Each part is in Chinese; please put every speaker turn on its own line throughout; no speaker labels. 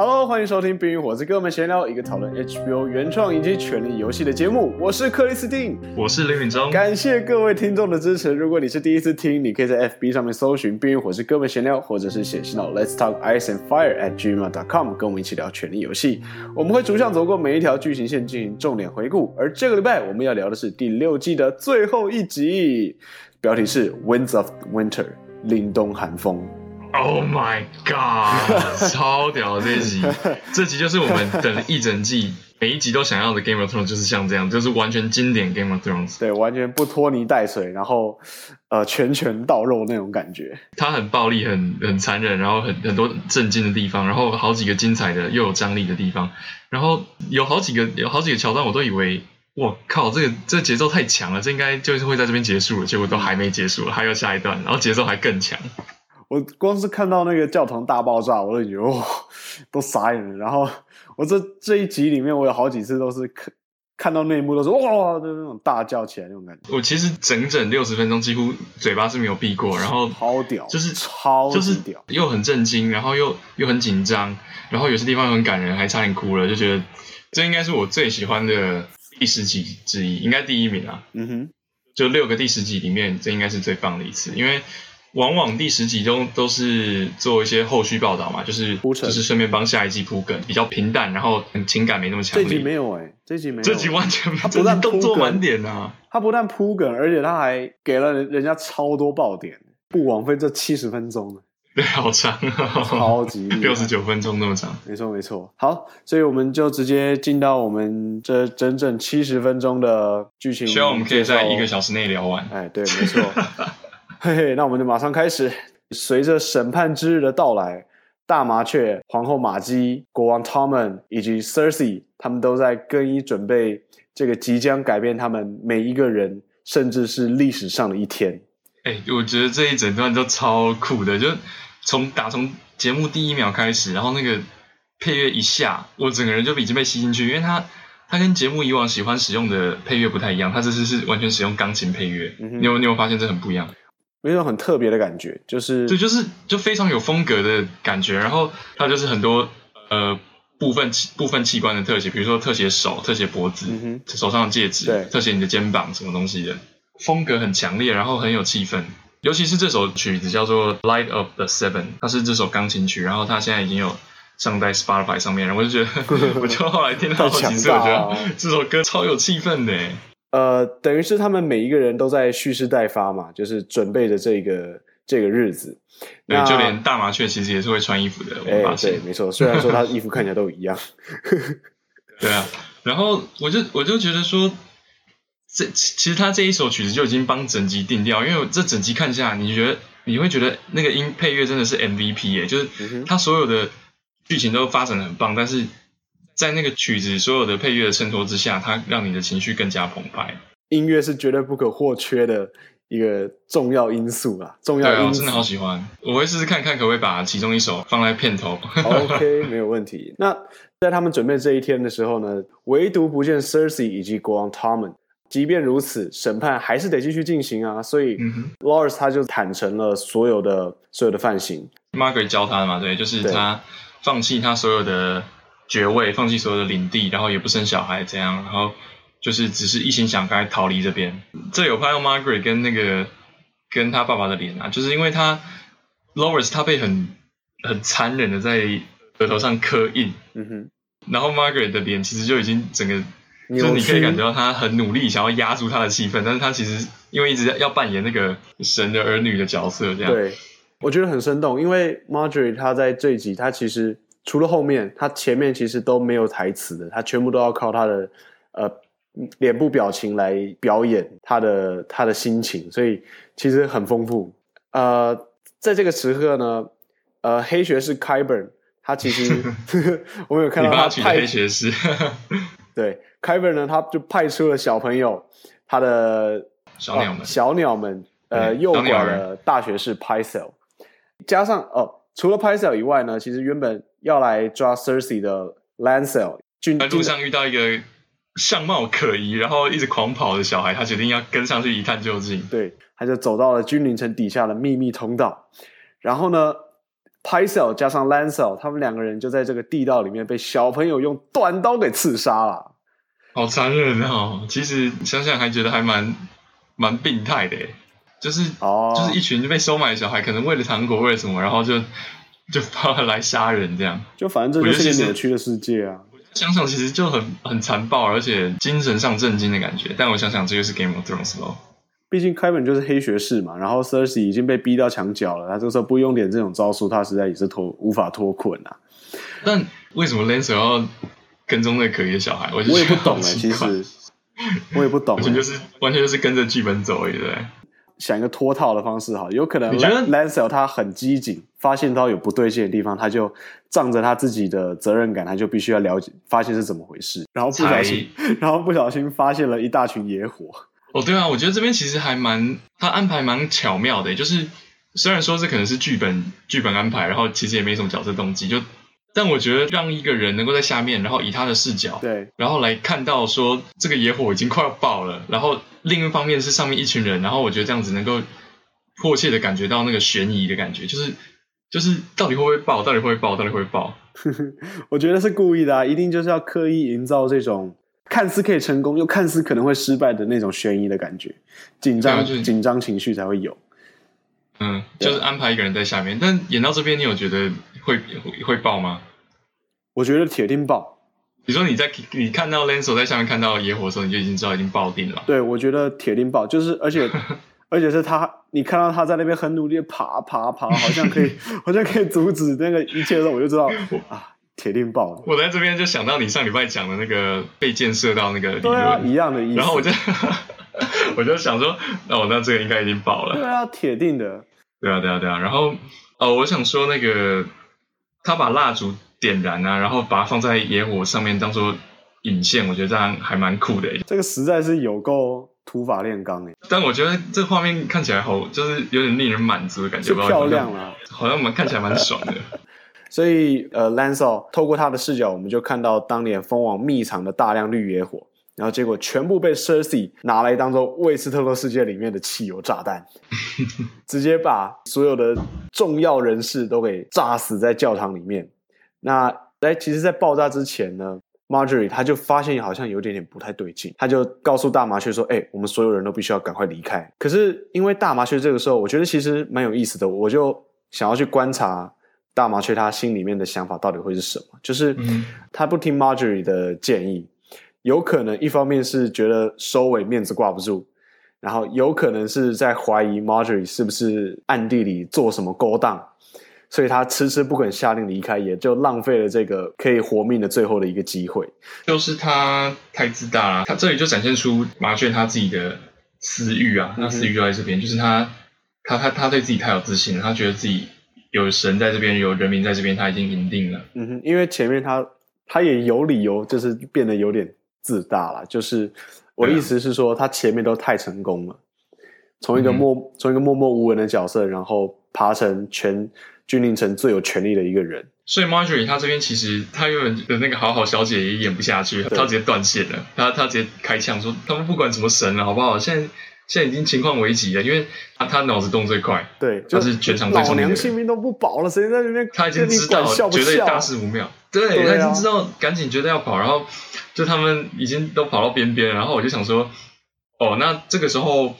Hello，欢迎收听《冰与火之歌》，我们闲聊一个讨论 HBO 原创以及权力游戏的节目。我是克里斯汀，
我是林允中。
感谢各位听众的支持。如果你是第一次听，你可以在 FB 上面搜寻《冰与火之歌》们闲聊，或者是写信到 Let's Talk Ice and Fire at gmail.com，跟我们一起聊权力游戏。我们会逐项走过每一条剧情线进行重点回顾。而这个礼拜我们要聊的是第六季的最后一集，标题是《Winds of Winter》凛冬寒风。
Oh my god！超屌这一集，这集就是我们等了一整季，每一集都想要的 Game of Thrones，就是像这样，就是完全经典 Game of Thrones。
对，完全不拖泥带水，然后呃拳拳到肉那种感觉。
它很暴力，很很残忍，然后很很多震惊的地方，然后好几个精彩的又有张力的地方，然后有好几个有好几个桥段，我都以为我靠，这个这个节奏太强了，这应该就是会在这边结束了，结果都还没结束了，还有下一段，然后节奏还更强。
我光是看到那个教堂大爆炸，我都觉得哇，都傻眼了。然后我这这一集里面，我有好几次都是看看到那一幕，都是哇，就那种大叫起来那种感觉。
我其实整整六十分钟几乎嘴巴是没有闭过，然后
超屌，
就是
超就是屌，
又很震惊，然后又又很紧张，然后有些地方又很感人，还差点哭了，就觉得这应该是我最喜欢的第十集之一，应该第一名啊。嗯哼，就六个第十集里面，这应该是最棒的一次，因为。往往第十集中都是做一些后续报道嘛，就是就是顺便帮下一季铺梗，比较平淡，然后情感没那么强烈。
这集没有哎、欸，这集没有，
这集完全他不但动作满点啊，
他不但铺梗，而且他还给了人家超多爆点，不枉费这七十分钟。
对，好长啊，
超级
六十九分钟那么长。
没错没错，好，所以我们就直接进到我们这整整七十分钟的剧情。
希望我们可以在一个小时内聊完。
哎，对，没错。嘿嘿，那我们就马上开始。随着审判之日的到来，大麻雀、皇后玛姬、国王 Tommen 以及 Cersei，他们都在更衣准备这个即将改变他们每一个人，甚至是历史上的一天。
哎，我觉得这一整段都超酷的，就从打从节目第一秒开始，然后那个配乐一下，我整个人就已经被吸进去，因为它它跟节目以往喜欢使用的配乐不太一样，它这次是完全使用钢琴配乐。嗯哼，你有你有发现这很不一样？
有一种很特别的感觉，就是
对，就是就非常有风格的感觉。然后它就是很多呃部分器部分器官的特写，比如说特写手、特写脖子、嗯、哼手上的戒指、对特写你的肩膀什么东西的，风格很强烈，然后很有气氛。尤其是这首曲子叫做《Light of the Seven》，它是这首钢琴曲，然后它现在已经有上在 Spotify 上面，然后我就觉得，我就后来听到好几次，我觉得这首歌超有气氛的。
呃，等于是他们每一个人都在蓄势待发嘛，就是准备着这个这个日子。
对，就连大麻雀其实也是会穿衣服的。我发现，
欸、对，没错，虽然说他衣服看起来都一样。
对啊，然后我就我就觉得说，这其实他这一首曲子就已经帮整集定调，因为我这整集看下来，你觉得你会觉得那个音配乐真的是 MVP 耶，就是他所有的剧情都发展的很棒，但是。在那个曲子所有的配乐的衬托之下，它让你的情绪更加澎湃。
音乐是绝对不可或缺的一个重要因素啊！重要因素。对，
我真的好喜欢，我会试试看看可不可以把其中一首放在片头。
OK，没有问题。那在他们准备这一天的时候呢，唯独不见 Cersei 以及国王 Tommen。即便如此，审判还是得继续进行啊！所以 Loras 他就坦诚了所有的所有的犯行。
Margaery 教他的嘛，对，就是他放弃他所有的。爵位，放弃所有的领地，然后也不生小孩，这样，然后就是只是一心想赶快逃离这边。这有拍到 Margaery 跟那个跟他爸爸的脸啊，就是因为他 Loras 他被很很残忍的在额头上刻印，嗯哼，然后 Margaery 的脸其实就已经整个，就是你可以感觉到他很努力想要压住他的气氛，但是他其实因为一直要扮演那个神的儿女的角色，这样。
对，我觉得很生动，因为 Margaret 他在这一集他其实。除了后面，他前面其实都没有台词的，他全部都要靠他的呃脸部表情来表演他的他的心情，所以其实很丰富。呃，在这个时刻呢，呃，黑学士 Kyburn 他其实 我们有看到他派
黑学士，
对 Kyburn 呢，他就派出了小朋友，他的
小鸟们，
呃、小鸟们，呃，诱拐了大学士 Pycelle，加上哦。除了 Pycelle 以外呢，其实原本要来抓 Cersei 的 Lancel，
在路上遇到一个相貌可疑，然后一直狂跑的小孩，他决定要跟上去一探究竟。
对，他就走到了君临城底下的秘密通道。然后呢，Pycelle 加上 Lancel，他们两个人就在这个地道里面被小朋友用短刀给刺杀了。
好残忍哦！其实想想还觉得还蛮蛮病态的，就是哦，就是一群被收买的小孩，可能为了糖果，为了什么，然后就 就跑来杀人这样。
就反正这就是扭曲的世界啊！
想想其实就很很残暴，而且精神上震惊的感觉。但我想想，这就是 Game of Thrones 咯。
毕竟开本就是黑学士嘛，然后 Cersei 已经被逼到墙角了，他这个时候不用点这种招数，他实在也是脱无法脱困啊。
但为什么 Lancel 要？跟踪那可疑的小孩，我
我也不懂哎，其实我也不懂，
完全就是完全就是跟着剧本走而已，对。
想一个脱套的方式哈，有可能 Lancel 他很机警，发现到有不对劲的地方，他就仗着他自己的责任感，他就必须要了解，发现是怎么回事，然后不小心，然后不小心发现了一大群野火。
哦，对啊，我觉得这边其实还蛮他安排蛮巧妙的，就是虽然说这可能是剧本剧本安排，然后其实也没什么角色动机，就。但我觉得让一个人能够在下面，然后以他的视角，
对，
然后来看到说这个野火已经快要爆了，然后另一方面是上面一群人，然后我觉得这样子能够迫切的感觉到那个悬疑的感觉，就是就是到底会不会爆，到底会不会爆，到底会不会爆？
我觉得是故意的啊，一定就是要刻意营造这种看似可以成功又看似可能会失败的那种悬疑的感觉，紧张就是紧张情绪才会有。
嗯，就是安排一个人在下面，但演到这边，你有觉得会会爆吗？
我觉得铁定爆。
你说你在你看到 Lancel 在下面看到野火的时候，你就已经知道已经爆定了。
对，我觉得铁定爆，就是而且 而且是他，你看到他在那边很努力的爬爬爬，好像可以 好像可以阻止那个一切的时候，我就知道啊，铁定爆。
我在这边就想到你上礼拜讲的那个被箭射到那个理论，
对啊，一样的意思。
然后我就 我就想说，哦，那这个应该已经爆了。
对啊，铁定的。
对啊，对啊，对啊。然后，哦，我想说那个，他把蜡烛点燃啊，然后把它放在野火上面当做引线，我觉得这样还蛮酷的。
这个实在是有够土法炼钢诶。
但我觉得这画面看起来好，就是有点令人满足的感觉。
就漂亮啊，
好像我们看起来蛮爽的。
所以，呃，Lancel 透过他的视角，我们就看到当年蜂王密藏的大量绿野火。然后结果全部被 Cersei 拿来当做卫斯特洛世界里面的汽油炸弹，直接把所有的重要人士都给炸死在教堂里面。那在其实，在爆炸之前呢，Marjorie 他就发现好像有点点不太对劲，他就告诉大麻雀说：“哎，我们所有人都必须要赶快离开。”可是因为大麻雀这个时候，我觉得其实蛮有意思的，我就想要去观察大麻雀他心里面的想法到底会是什么，就是他不听 Marjorie 的建议。有可能一方面是觉得收尾面子挂不住，然后有可能是在怀疑 Marjorie 是不是暗地里做什么勾当，所以他迟迟不肯下令离开，也就浪费了这个可以活命的最后的一个机会。
就是他太自大了，他这里就展现出麻雀他自己的私欲啊，那私欲就在这边，嗯、就是他他他他对自己太有自信了，他觉得自己有神在这边，有人民在这边，他已经赢定了。
嗯哼，因为前面他他也有理由，就是变得有点。自大了，就是我的意思是说，他前面都太成功了，从一个默、嗯、从一个默默无闻的角色，然后爬成全君临城最有权力的一个人。
所以 Marjorie 他这边其实他原本的那个好好小姐也演不下去，他直接断线了，他他直接开枪说，他们不管什么神了，好不好？现在现在已经情况危急了，因为他他脑子动最快，
对，
他是全场最聪明的。
老娘性命都不保了，谁在那边？
他已经知道
笑笑
绝对大事不妙，对，对啊、他已经知道赶紧绝对要跑，然后。就他们已经都跑到边边，然后我就想说，哦，那这个时候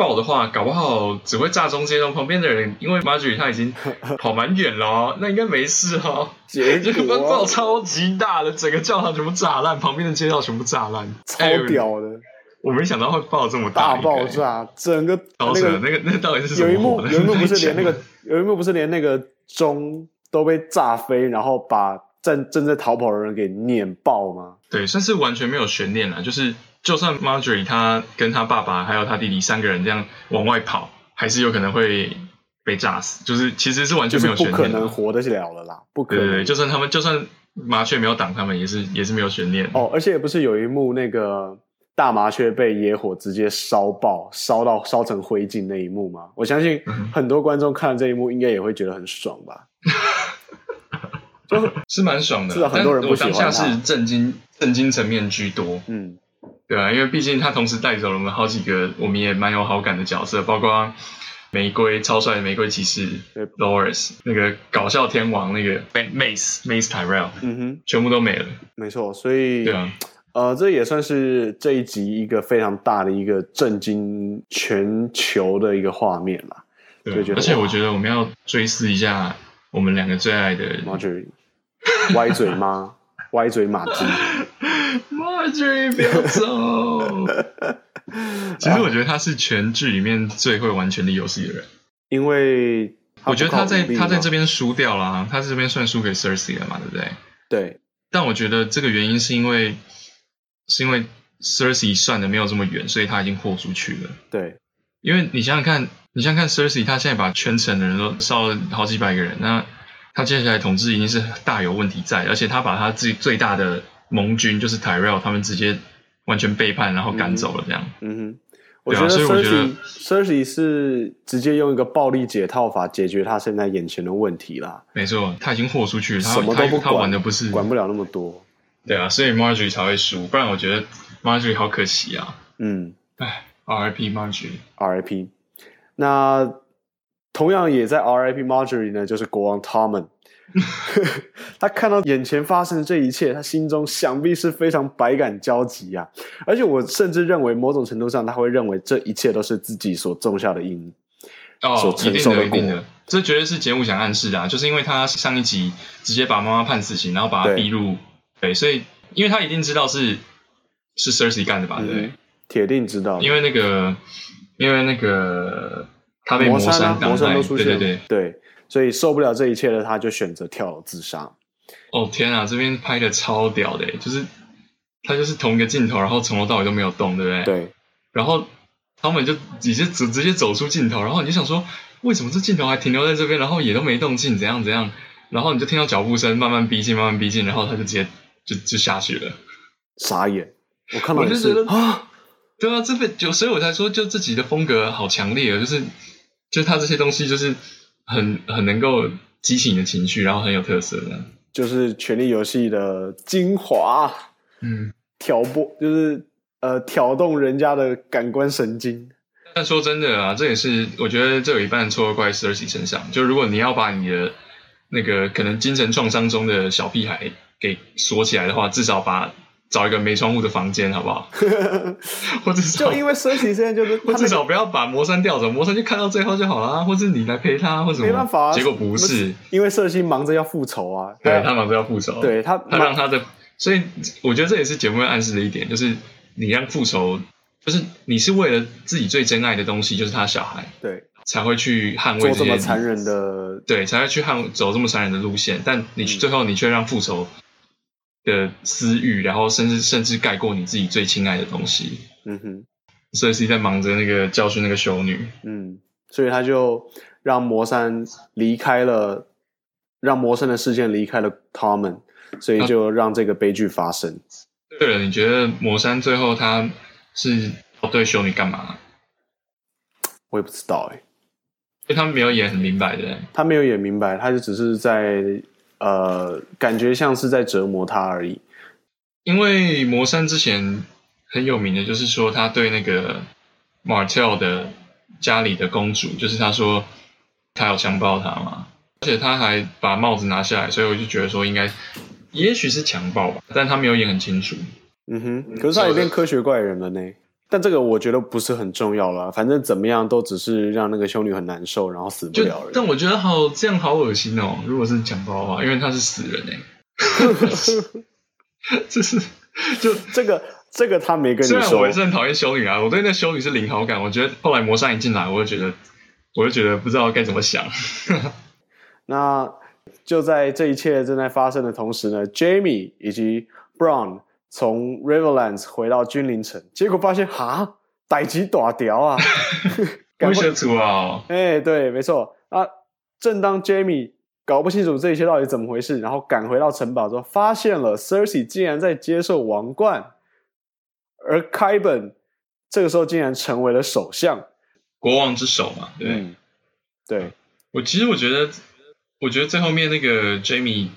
爆的话，搞不好只会炸中间哦，旁边的人，因为 Marjorie 他已经 跑蛮远了哦，那应该没事哦。结果爆超级大的，整个教堂全部炸烂，旁边的街道全部炸烂，
超屌的。欸，
我没想到会爆这么大，
大爆炸，整个那个
那个那个到底是什么？
有一幕有一幕不是连那个 有一幕不是连那个钟都被炸飞，然后把正正在逃跑的人给碾爆吗？
对，算是完全没有悬念了。就是，就算 Marjorie 他跟他爸爸还有他弟弟三个人这样往外跑，还是有可能会被炸死。就是其实是完全没有悬念，
不可能活得了了啦。不可能。
对，对，就算他们，就算麻雀没有挡他们，也是也是没有悬念。
哦，而且也不是有一幕那个大麻雀被野火直接烧爆，烧到烧成灰烬那一幕吗？我相信很多观众看了这一幕，应该也会觉得很爽吧。
是蛮爽的是，
很多人不喜
欢，我当下是震惊，震惊层面居多。
嗯，
对啊，因为毕竟他同时带走了我们好几个我们也蛮有好感的角色，包括玫瑰超帅的玫瑰骑士 Loras 那个搞笑天王那个 Mace Mace Tyrell，
嗯哼，
全部都没了。
没错，所以
对啊，
呃，这也算是这一集一个非常大的一个震惊全球的一个画面啦。
对，而且我觉得我们要追思一下我们两个最爱的
Marjorie，歪嘴妈，歪嘴马
鸡 不要走。其实我觉得他是全剧里面最会玩权力游戏的人，
因为
我觉得他在他在这边输掉了，啊，他这边算输给 Cersei 了嘛，对不对？
对。
但我觉得这个原因是因为是因为 Cersei 算的没有这么远，所以他已经豁出去了。
对，
因为你想想看，你想想看 Cersei 他现在把全城的人都烧了好几百个人，那他接下来统治一定是大有问题在，而且他把他自己最大的盟军就是 Tyrell 他们直接。完全背叛，然后赶走了，这样。
嗯哼，我觉得 Cersei 是直接用一个暴力解套法解决他现在眼前的问题啦。
没错，他已经豁出去了，他
什么都不管，
他玩的不是
管不了那么多。
对啊，所以 Marjorie 才会输，不然我觉得 Marjorie 好可惜啊。
嗯，
哎，R.I.P. Marjorie，R.I.P.
那同样也在 R.I.P. Marjorie 呢，就是国王 Tommen。他看到眼前发生的这一切，他心中想必是非常百感交集啊！而且我甚至认为，某种程度上，他会认为这一切都是自己所种下的因，
哦，
所承受的果。
这绝对是节目想暗示的啊！就是因为他上一集直接把妈妈判死刑，然后把他逼入，对，对，所以因为他一定知道是是 Cersei 干的吧？对，
嗯，铁定知道，
因为那个，因为那个他被魔山挡在，对对对
对。所以受不了这一切的他，就选择跳楼自杀。
哦天啊，这边拍的超屌的，就是他就是同一个镜头，然后从头到尾都没有动，对不对？
对。
然后他们就直接直直接走出镜头，然后你就想说，为什么这镜头还停留在这边，然后也都没动静，怎样怎样？然后你就听到脚步声慢慢逼近，慢慢逼近，然后他就直接就就下去了。
傻眼！我看到
我就觉得啊，对啊，这边就所以我才说，就自己的风格好强烈啊，就是就他这些东西就是。很很能够激起你的情绪，然后很有特色的，
就是《权力游戏》的精华。
嗯，
挑拨就是呃挑动人家的感官神经。
但说真的啊，这也是我觉得这有一半错都怪 Cersei 身上。就如果你要把你的那个可能精神创伤中的小屁孩给锁起来的话，至少把。找一个没窗户的房间，好不好？或者
就因为 Cersei 现在就是，
我至少不要把魔山调走，魔山就看到最后就好了，或者你来陪他，或者
没办法啊。
结果不是，
因为 Cersei 忙着要复仇啊，
对他忙着要复仇，
对他
他让他的，所以我觉得这也是节目要暗示的一点，就是你让复仇，就是你是为了自己最珍爱的东西，就是他小孩，
对，
才会去捍卫
这么残忍的，
对，才会去捍走这么残忍的路线，但你最后你却让复仇。的私欲，然后甚至甚至盖过你自己最亲爱的东西。
嗯哼，
所以是在忙着那个教训那个修女。
嗯，所以他就让魔山离开了，让魔山的事件离开了他们，所以就让这个悲剧发生。
啊、对了，你觉得魔山最后他是要对修女干嘛？
我也不知道哎、欸，
因为他们没有演很明白的。
他没有演明白，他就只是在。呃，感觉像是在折磨他而已。
因为魔山之前很有名的，就是说他对那个 Martell 的家里的公主，就是他说他有强暴她嘛，而且他还把帽子拿下来，所以我就觉得说应该也许是强暴吧，但他没有演很清楚。
嗯哼，可是他也变科学怪人了呢。但这个我觉得不是很重要了，反正怎么样都只是让那个修女很难受，然后死不了人。
但我觉得好这样好恶心哦！如果是强暴的话，因为他是死人哎，这是就
这个这个他没跟你说。
虽然我也是很讨厌修女啊，我对那修女是零好感。我觉得后来魔山一进来，我就觉得我就觉得不知道该怎么想。
那就在这一切正在发生的同时呢，Jaime 以及 Bronn。从 Riverlands 回到君临城，结果发现哈，代志大条啊！
不清楚啊！
哎，对，没错啊。正当 Jaime 搞不清楚这一切到底怎么回事，然后赶回到城堡之后，发现了 Cersei 竟然在接受王冠，而 Kyburn 这个时候竟然成为了首相，
国王之首嘛？对，
嗯、对。我
其实我觉得，我觉得最后面那个 Jaime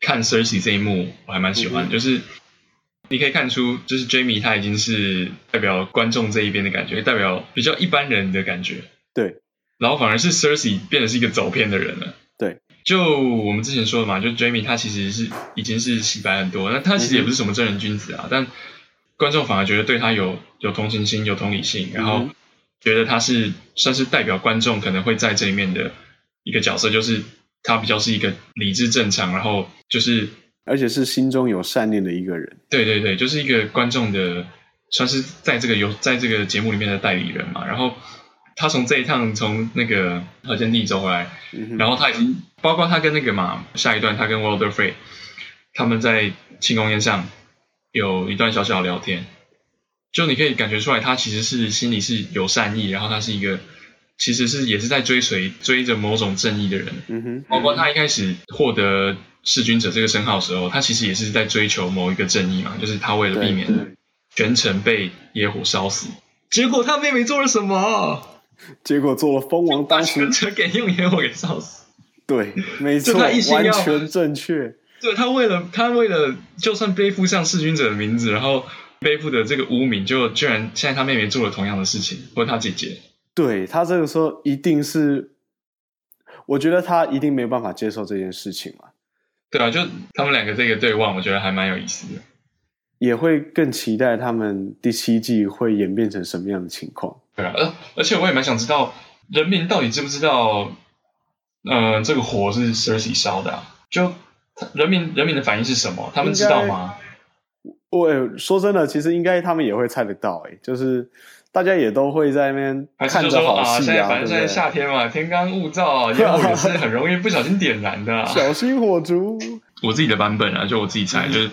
看 Cersei 这一幕，我还蛮喜欢，嗯、就是。你可以看出，就是 Jaime 他已经是代表观众这一边的感觉，代表比较一般人的感觉。
对，
然后反而是 Cersei 变得是一个走偏的人了。
对，
就我们之前说的嘛，就 Jaime 他其实是已经是洗白很多，那他其实也不是什么正人君子啊，嗯、但观众反而觉得对他有有同情心、有同理心，然后觉得他是算是代表观众可能会在这一面的一个角色，就是他比较是一个理智正常，然后就是
而且是心中有善念的一个人。
对对对，就是一个观众的算是在这个有在这个节目里面的代理人嘛，然后。他从这一趟从那个河间地走回来，嗯，然后他已经包括他跟那个嘛，下一段他跟 Walder Frey 他们在庆功宴上有一段小小的聊天，就你可以感觉出来，他其实是心里是有善意，然后他是一个其实是也是在追随追着某种正义的人，嗯哼，包括他一开始获得弑君者这个称号的时候，他其实也是在追求某一个正义嘛，就是他为了避免全城被野火烧死，结果他妹妹做了什么？
结果做了蜂王当初，
全给用野火给烧死。
对，没错，完全正确。
对，他为了他为了，就算背负上弑君者的名字，然后背负的这个污名，就居然现在他妹妹做了同样的事情，或者他姐姐。
对，他这个时候一定是，我觉得他一定没办法接受这件事情嘛。
对啊，就他们两个这个对望，我觉得还蛮有意思的。
也会更期待他们第七季会演变成什么样的情况。
对啊，而而且我也蛮想知道人民到底知不知道，呃，这个火是 Cersei 烧的啊？就人民人民的反应是什么？他们知道吗？
我说真的，其实应该他们也会猜得到，哎，就是大家也都会在那边看着好戏啊。
现在反正现在夏天嘛，天干物燥，烟火也是很容易不小心点燃的啊。
小心火烛。
我自己的版本啊，就我自己猜，就是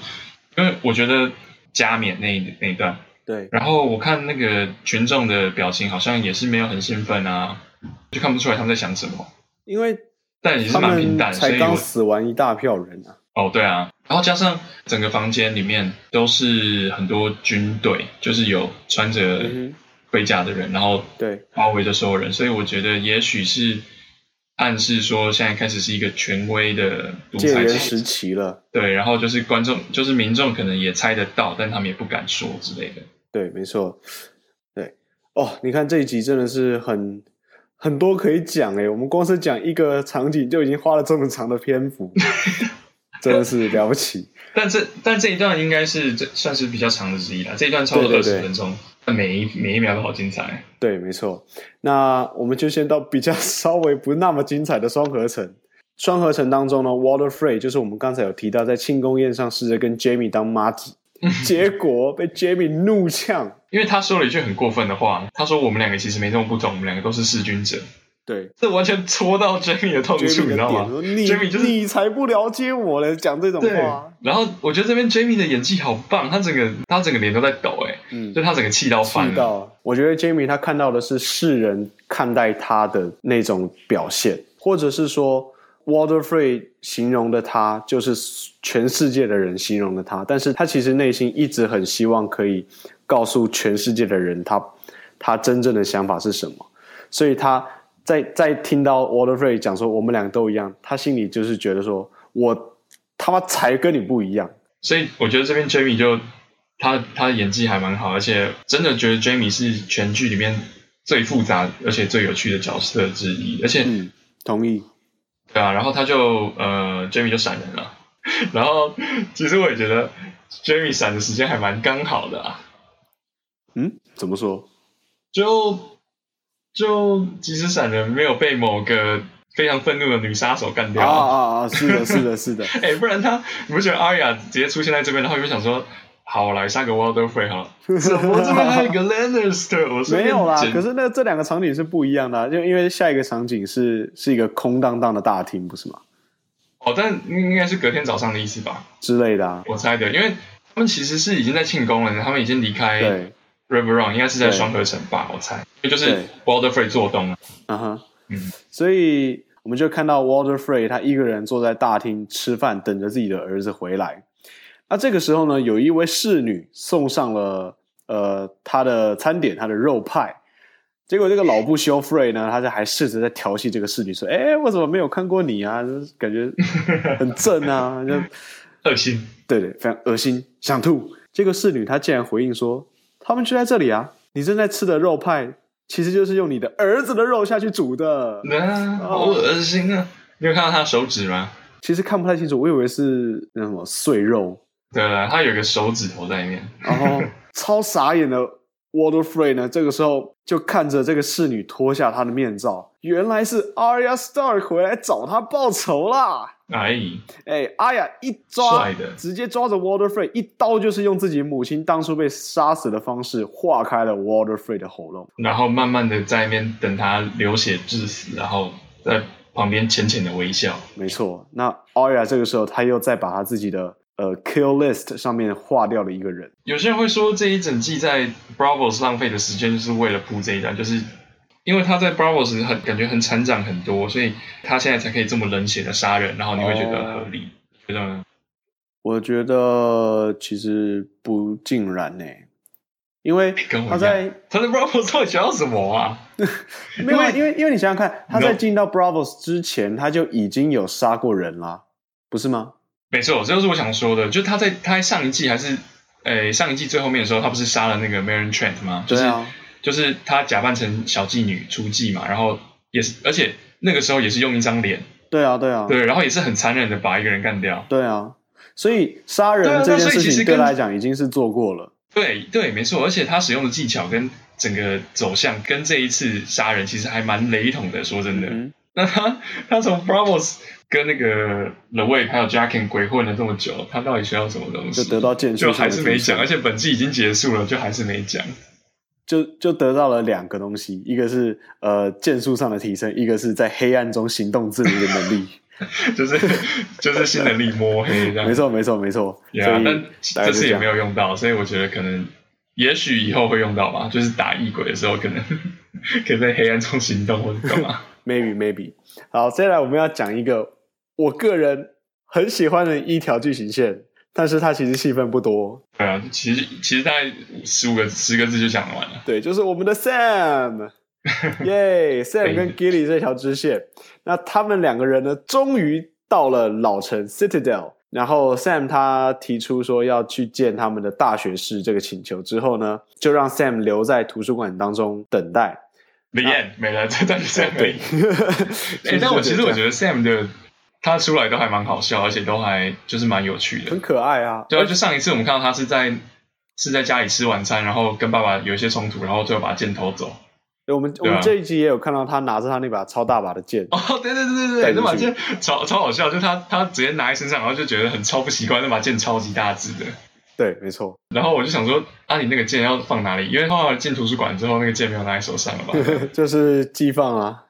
因为我觉得加冕那那一段。
对，
然后我看那个群众的表情，好像也是没有很兴奋啊，就看不出来他们在想什么。
因为
但也是蛮平淡，
才刚死完一大票人啊。
哦，对啊，然后加上整个房间里面都是很多军队，就是有穿着盔甲的人，然后对包围着所有人，所以我觉得也许是。暗示说，现在开始是一个权威的独裁
时期了。
对，然后就是观众，就是民众，可能也猜得到，但他们也不敢说之类的。
对，没错。对，哦，你看这一集真的是很很多可以讲诶，我们光是讲一个场景就已经花了这么长的篇幅，真的是了不起。
但这但这一段应该是这算是比较长的之一了，这一段超过二十分钟。每一每一秒都好精彩，
对，没错。那我们就先到比较 稍微不那么精彩的双合成。双合成当中呢，Walder Frey 就是我们刚才有提到，在庆功宴上试着跟 Jamie 当妈子，结果被 Jaime 怒呛，
因为他说了一句很过分的话，他说我们两个其实没这么不同，我们两个都是弑君者。
对，
这完全戳到 Jaime 的痛处，你知道吗
？Jaime 就是你才不了解我嘞，讲这种话。
然后我觉得这边 Jaime 的演技好棒，他整个他整个脸都在抖，哎，嗯，就他整个气到翻了。气到，
我觉得 Jaime 他看到的是世人看待他的那种表现，或者是说 Walder Frey 形容的他，就是全世界的人形容的他，但是他其实内心一直很希望可以告诉全世界的人他，他他真正的想法是什么，所以他。在在听到 Walder Frey 讲说我们两个都一样，他心里就是觉得说，我他妈才跟你不一样。
所以我觉得这边 Jaime 就他他的演技还蛮好，而且真的觉得 Jaime 是全剧里面最复杂而且最有趣的角色之一。而且，
嗯，同意。
对啊，然后他就呃 Jaime 就闪人了，然后其实我也觉得 Jaime 闪的时间还蛮刚好的啊。
嗯，怎么说？
就。就即使闪人没有被某个非常愤怒的女杀手干掉
啊啊啊！是的，是的，是的。
哎、欸，不然他你不觉得 Arya 直接出现在这边，然后又想说，好，我来杀个 Walder Frey 哈？怎么这边还有一个 Lannister？我
没有啦，可是那这两个场景是不一样的、啊，就因为下一个场景是是一个空荡荡的大厅，不是吗？
哦，但应该是隔天早上的意思吧？
之类的啊，
我猜的，因为他们其实是已经在庆功了，他们已经离开。对。River Run 应该是在双合成吧，我猜，也就是 Walder Frey 做东啊。
嗯哼，嗯，所以我们就看到 Walder Frey 他一个人坐在大厅吃饭，等着自己的儿子回来。那这个时候呢，有一位侍女送上了呃他的餐点，他的肉派。结果这个老不休 Frey 呢，他就还试着在调戏这个侍女，说：“哎，我怎么没有看过你啊？就是感觉很正啊，就
恶心。”
对对，非常恶心，想吐。这个侍女她竟然回应说。他们就在这里啊！你正在吃的肉派其实就是用你的儿子的肉下去煮的。
啊，好恶心啊！你有看到他手指吗？
其实看不太清楚，我以为是那什么碎肉。
对了，他有一个手指头在里面。
然后超傻眼的 Walder Frey 呢，这个时候就看着这个侍女脱下她的面罩，原来是 Arya Stark 回来找他报仇啦！哎哎，阿雅一抓，直接抓着 Walder Frey 一刀，就是用自己母亲当初被杀死的方式划开了 Walder Frey 的喉咙，
然后慢慢的在那边等他流血致死，然后在旁边浅浅的微笑。
没错，那 Arya 这个时候他又再把他自己的呃 kill list 上面划掉了一个人。
有些人会说这一整季在 Braavos 浪费的时间就是为了铺这一段，就是。因为他在 Braavos 很感觉很成长很多，所以他现在才可以这么冷血的杀人，然后你会觉得合理，哦、觉得呢？
我觉得其实不尽然呢，因为他在
他在 Braavos 到底学到什么啊？
没有，因为因为，因为你想想看，他在进到 Braavos 之前，他就已经有杀过人啦，不是吗？
没错，这就是我想说的，就他在他在上一季还是诶上一季最后面的时候，他不是杀了那个 Meryn Trent 吗？就是。就是他假扮成小妓女出妓嘛，然后也是，而且那个时候也是用一张脸。
对啊，对啊，
对，然后也是很残忍的把一个人干掉。
对啊，所以杀人这件事情对他来讲已经是做过了。
对对，没错，而且他使用的技巧跟整个走向跟这一次杀人其实还蛮雷同的。说真的，嗯、那他他从 Braavos 跟那个 The Wave 还有 Jacken 鬼混了这么久，他到底需要什么东西？
就得到
就还是没讲，而且本季已经结束了，就还是没讲。
就就得到了两个东西，一个是呃剑术上的提升，一个是在黑暗中行动自如的能力，
就是就是新能力摸黑这样。
没错没错没错，
对啊，但这次也没有用到，所以我觉得可能也许以后会用到吧，就是打异鬼的时候可能可以在黑暗中行动或者干嘛。
Maybe maybe。好，接下来我们要讲一个我个人很喜欢的一条剧情线。但是他其实戏份不多，
对啊，其实其实大概十五个十个字就讲完了。
对，就是我们的 Sam，耶、yeah,，Sam 跟 Gilly 这条支线，那他们两个人呢，终于到了老城 Citadel，然后 Sam 他提出说要去见他们的大学士这个请求之后呢，就让 Sam 留在图书馆当中等待。
没演，没了，这段就这样可以。哎，但我其实我觉得 Sam 的。他出来都还蛮好笑，而且都还就是蛮有趣的，
很可爱啊。
对啊，就上一次我们看到他是在是在家里吃晚餐，然后跟爸爸有一些冲突，然后最后把剑偷走。
对，我们我们这一集也有看到他拿着他那把超大把的剑。
哦，对对对对对，那把剑超超好笑，就他他直接拿在身上，然后就觉得很超不习惯，那把剑超级大只的。
对，没错。
然后我就想说，啊，你那个剑要放哪里？因为后来进图书馆之后，那个剑没有拿在手上了吧？
就是寄放啊，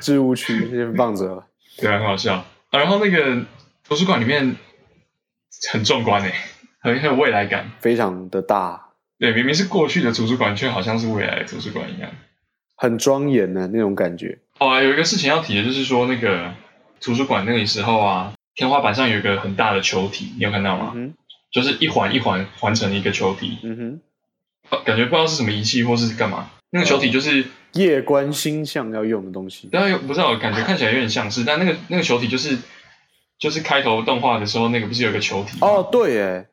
置物区先放着了。
对，很好笑。啊，然后那个图书馆里面很壮观诶，很很有未来感，
非常的大。
对，明明是过去的图书馆，却好像是未来的图书馆一样，
很庄严的那种感觉。
哦，有一个事情要提的，就是说那个图书馆那个时候啊，天花板上有一个很大的球体，你有看到吗？嗯，就是一环一环环成一个球体。嗯哼，感觉不知道是什么仪器或是干嘛。那个球体就是。
夜观星象要用的东西，
但不知道，感觉看起来有点像是，但那个那个球体就是就是开头动画的时候那个不是有个球体
哦，对耶，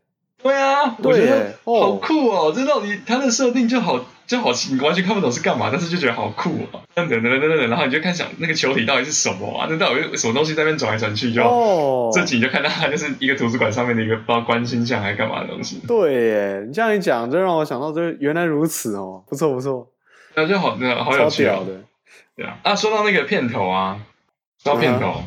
对啊，对耶，好酷哦！这到底它的设定就好就好奇，你完全看不懂是干嘛，但是就觉得好酷哦。等等等等等，然后你就看想那个球体到底是什么啊？那到底什么东西在那边转来转去？就哦，这集就看到它就是一个图书馆上面的一个不知道观星象还是干嘛的东西。
对耶，你这样一讲，就让我想到，这原来如此哦，不错不错。
那就好，那好有趣哦。对啊，啊，说到那个片头啊，说到片头，啊、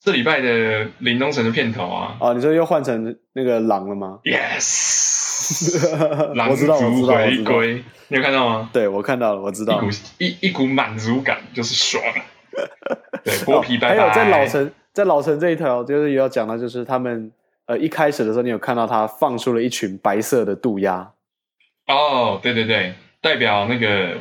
这礼拜的林东城的片头啊，
哦，你说又换成那个狼了吗
？Yes，狼族回归，你有看到吗？
对，我看到了，我知道，
一股一一股满足感，就是爽。对，剥皮拜拜。
还有在老城，在老城这一条，就是也要讲到，就是他们呃一开始的时候，你有看到他放出了一群白色的渡鸦。
哦，对对对。代表那个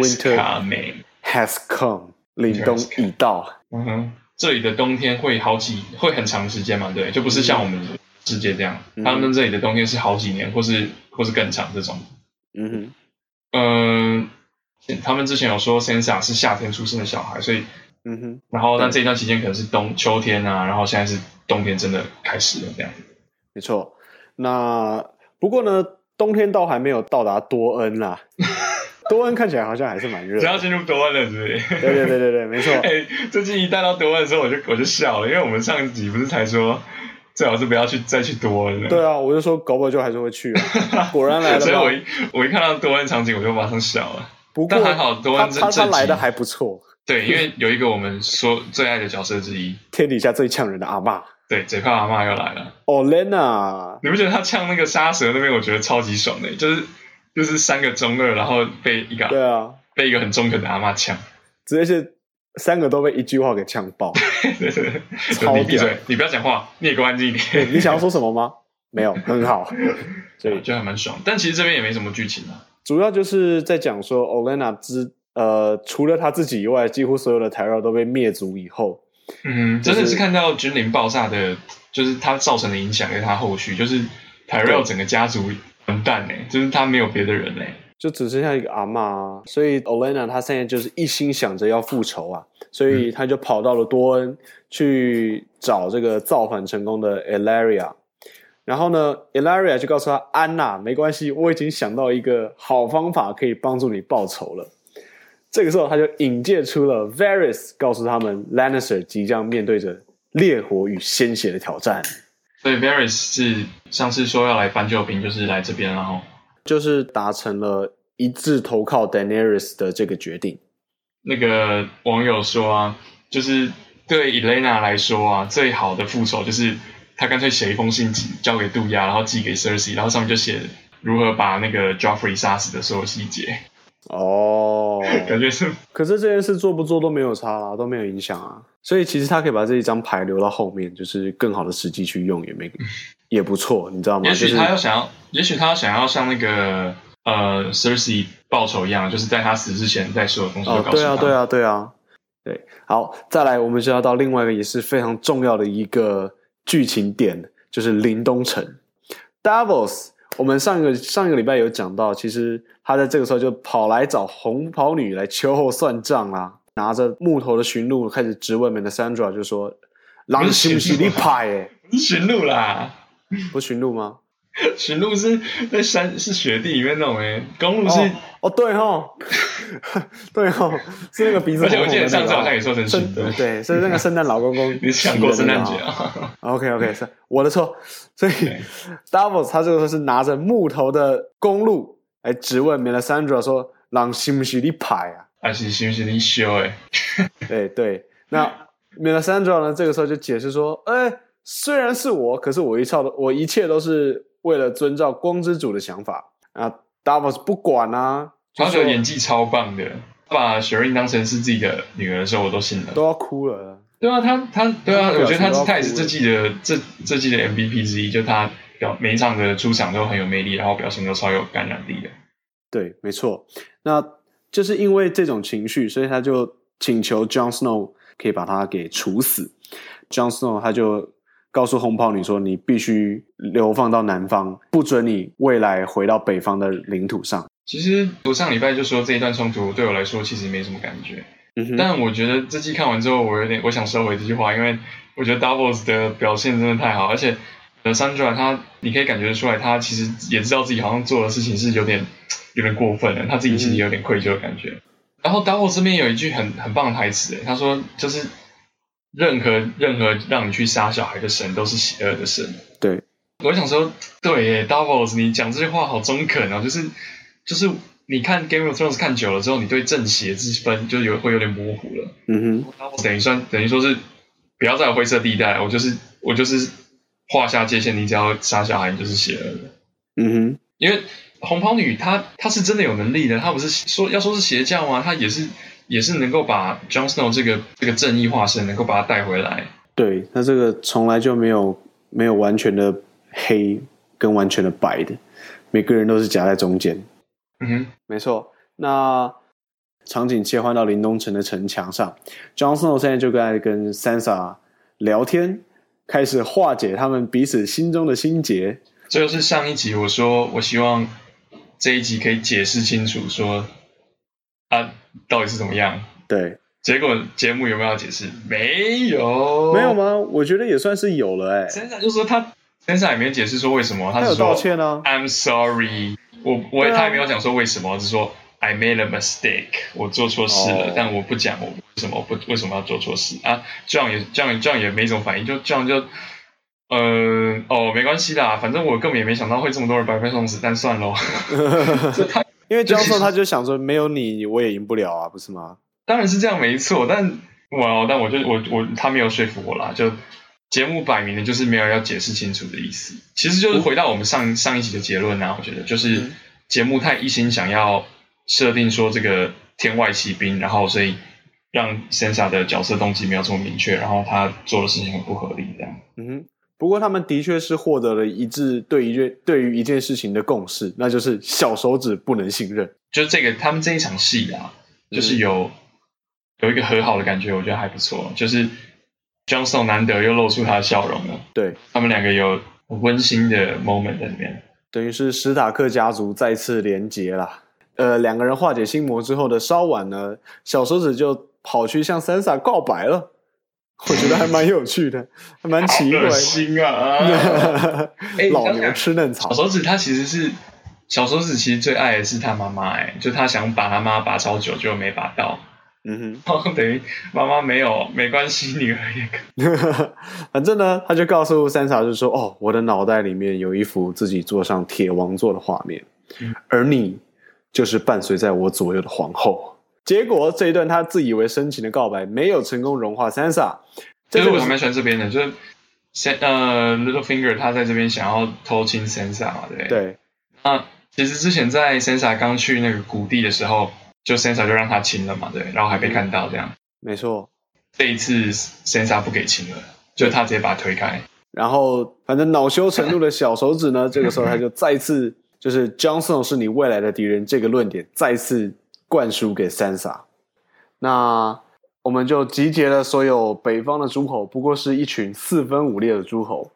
Winter has come，凛冬已到。
嗯哼，这里的冬天会好几，会很长时间嘛？对，就不是像我们世界这样，嗯、他们这里的冬天是好几年，或是或是更长这种。嗯哼，嗯、呃，他们之前有说 Sansa 是夏天出生的小孩，所以，嗯哼，然后那这一段期间可能是冬秋天啊，然后现在是冬天真的开始了这样。
没错，那不过呢？冬天倒还没有到达多恩啦，多恩看起来好像还是蛮热。
只要进入多恩了，是不是？
对对对对对，没错。
哎、欸，最近一带到多恩的时候，我就我就笑了，因为我们上一集不是才说最好是不要去再去多恩了。
对啊，我就说搞不好就还是会去啊。果然来了。
所以我一我一看到多恩场景，我就马上笑了。不过但还好多恩
他他来的还不错。
对，因为有一个我们说最爱的角色之一，
天底下最呛人的阿嬷。
对，嘴炮阿嬷又来了。
Olenna，
你不觉得他呛那个沙蛇那边，我觉得超级爽的，就是就是三个中二，然后被一个
对啊，
被一个很中肯的阿嬷呛，
直接是三个都被一句话给呛爆。
对对对，超你闭嘴，你不要讲话，你也给我安静一点。
你想要说什么吗？没有，很好，
所以就还蛮爽。但其实这边也没什么剧情啊，
主要就是在讲说 Olenna 之呃，除了他自己以外，几乎所有的 Tyrell 都被灭族以后。
嗯，真的是看到君临爆炸的，就是他造成的影响，跟他后续，就是 Tyrell 整个家族完蛋嘞，就是他没有别的人嘞，
就只剩下一个阿嬷啊。所以 Olenna 他现在就是一心想着要复仇啊，所以他就跑到了多恩去找这个造反成功的 Ellaria。然后呢，Ellaria 就告诉他：“安娜，没关系，我已经想到一个好方法可以帮助你报仇了。”这个时候，他就引荐出了 Varys，告诉他们 Lannister 即将面对着烈火与鲜血的挑战。
所以 Varys 是上次说要来搬救兵，就是来这边，然后
就是达成了一致投靠 Daenerys 的这个决定。
那个网友说啊，就是对 Elena 来说啊，最好的复仇就是他干脆写一封信交给杜亚，然后寄给 Cersei，然后上面就写如何把那个 Joffrey 杀死的所有细节。
哦，
感觉是，
可是这件事做不做都没有差啦，都没有影响啊。所以其实他可以把这一张牌留到后面，就是更好的时机去用，也没 也不错，你知道吗？
也许他要想要，也许他要想要像那个呃 Cersei 报仇一样，就是在他死之前，在所有东西都告诉他。
对啊，对啊，对啊，对。好，再来，我们就要到另外一个也是非常重要的一个剧情点，就是林东城 Davos。我们上一个上一个礼拜有讲到，其实他在这个时候就跑来找红袍女来秋后算账啊，拿着木头的驯鹿开始质问 Melisandre，就说：“狼是不是你派？哎，
驯鹿啦，
不驯鹿吗？
驯鹿是在山是雪地里面那种哎，公鹿是哦，
哦对哦，对哦，是那个鼻子红红的、那个。而且我记得
上次好像也说成驯鹿，
对，是那个圣诞老公公。
你想过圣诞节啊
？OK OK，是我的错。所以 Davos 他这个时候是拿着木头的公鹿来质问 Melisandre 说：“狼是不是你派啊？
还是是不是你修哎？”
对对，那 Melisandre 呢？这个时候就解释说：“哎，虽然是我，可是我一操的，我一切都是。”为了遵照光之主的想法啊，Davos 不管啊，
他的演技超棒的，把 Shireen 当成是自己的女儿的时候，我都信了，
都要哭了。
对啊，他他对啊，我觉得他他也是这季的这这季的 MVP 之一，就他表每一场的出场都很有魅力，然后表现都超有感染力的。
对，没错，那就是因为这种情绪，所以他就请求 Jon Snow 可以把他给处死。Jon Snow 他就。告诉红袍女说：“你必须流放到南方，不准你未来回到北方的领土上。”
其实我上礼拜就说这一段冲突对我来说其实没什么感觉，但我觉得这季看完之后，我有点我想收回这句话，因为我觉得 Davos 的表现真的太好，而且 Melisandre 他你可以感觉出来，他其实也知道自己好像做的事情是有点有点过分了，他自己其实有点愧疚的感觉。嗯、然后 Davos 这边有一句很很棒的台词，他说就是。任何任何让你去杀小孩的神都是邪恶的神。
对，
我想说，对耶，Davos，你讲这句话好中肯啊，就是就是你看 Game of Thrones 看久了之后，你对正邪之分就有会有点模糊了。
嗯哼
，Davos 等于算等于说是不要再有灰色地带，我就是我就是画下界限，你只要杀小孩，你就是邪恶的。
嗯哼，
因为红袍女她她是真的有能力的，她不是说要说是邪教吗？她也是。也是能够把 Jon Snow 这个这个正义化身能够把他带回来。
对，那这个从来就没有没有完全的黑跟完全的白的，每个人都是夹在中间。
嗯哼，
没错。那场景切换到林东城的城墙上，Jon Snow 现在就在跟 Sansa 聊天，开始化解他们彼此心中的心结。
这就是上一集我说，我希望这一集可以解释清楚说。啊，到底是怎么样？
对，
结果节目有没有要解释？没有，
没有吗？我觉得也算是有了、欸。哎
，Sansa 就说他，Sansa 也没解释说为什么，他，
他有道歉啊。
I'm sorry，我我也、啊、他也没有讲说为什么，只是说 I made a mistake，我做错事了，oh. 但我不讲我为什么我不为什么要做错事啊？这样也这样这样也没什么反应，就这样就，嗯、呃，哦，没关系啦，反正我根本也没想到会这么多人白白送死，但算喽。
因为教授他就想说，没有你我也赢不了啊，不是吗？
当然是这样，没错。但我但我就我我他没有说服我啦，就节目摆明的就是没有要解释清楚的意思。其实就是回到我们上上一集的结论啊，我觉得就是节目太一心想要。设定说这个天外奇兵，然后所以让 Sansa 的角色动机没有这么明确，然后他做的事情很不合理，这样。
嗯哼。不过他们的确是获得了一致对一件对于一件事情的共识，那就是小手指不能信任。
就是这个他们这一场戏啊，就是有、嗯、有一个和好的感觉，我觉得还不错。就是 Jon Snow 难得又露出他的笑容了，
对
他们两个有温馨的 moment 在里面，
等于是史塔克家族再次连结了。呃，两个人化解心魔之后的稍晚呢，小手指就跑去向 Sansa 告白了。我觉得还蛮有趣的，还蛮奇怪。
心啊！
老牛吃嫩草。
小手指他其实是小手指，其实最爱的是他妈妈，哎，就他想把他妈拔超久，就没拔到。
嗯
哼，等于妈妈没有，没关系，女儿也可以。
反正呢，他就告诉 Sansa 就说：“哦，我的脑袋里面有一幅自己坐上铁王座的画面，嗯、而你。”就是伴随在我左右的皇后。结果这一段他自以为深情的告白没有成功融化 Sansa。
其实我还蛮喜欢这边的，就是 San 呃 Littlefinger 他在这边想要偷亲 Sansa 嘛，对不对？
对。
啊，其实之前在 Sansa 刚去那个谷地的时候，就 Sansa 就让他亲了嘛，对，然后还被看到这样。嗯、
没错。
这一次 Sansa 不给亲了，就他直接把他推开。
然后反正恼羞成怒的小手指呢，这个时候他就再次。就是 Jon Snow 是你未来的敌人这个论点再次灌输给 Sansa，那我们就集结了所有北方的诸侯，不过是一群四分五裂的诸侯。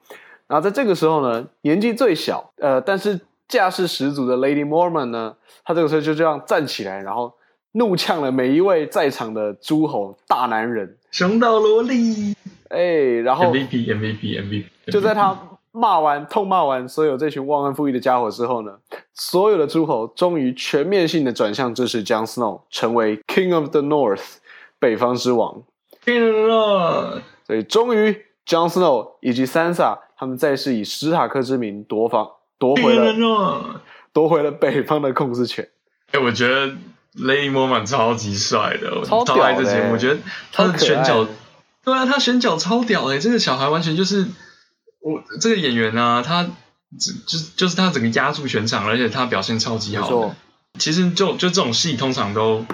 然后在这个时候呢，年纪最小，呃，但是架势十足的 Lady Mormont 呢，他这个时候就这样站起来，然后怒呛了每一位在场的诸侯大男人，
熊岛萝莉，
哎，然后
MVP MVP MVP，
就在他。骂完、痛骂完所有这群忘恩负义的家伙之后呢，所有的诸侯终于全面性的转向支持 Jon Snow，成为 King of the North，北方之王。
King of the North，
所以终于 Jon Snow 以及 Sansa 他们再次以史塔克之名夺回了夺回了北方的控制权。
哎、欸，我觉得 Lady Mormont 超级帅的，
超屌的、欸。
我觉得他的选角，对啊，他选角超屌的、欸，这个小孩完全就是。我这个演员呢、啊，他就就就是他整个压住全场，而且他表现超级好的。其实就就这种戏，通常都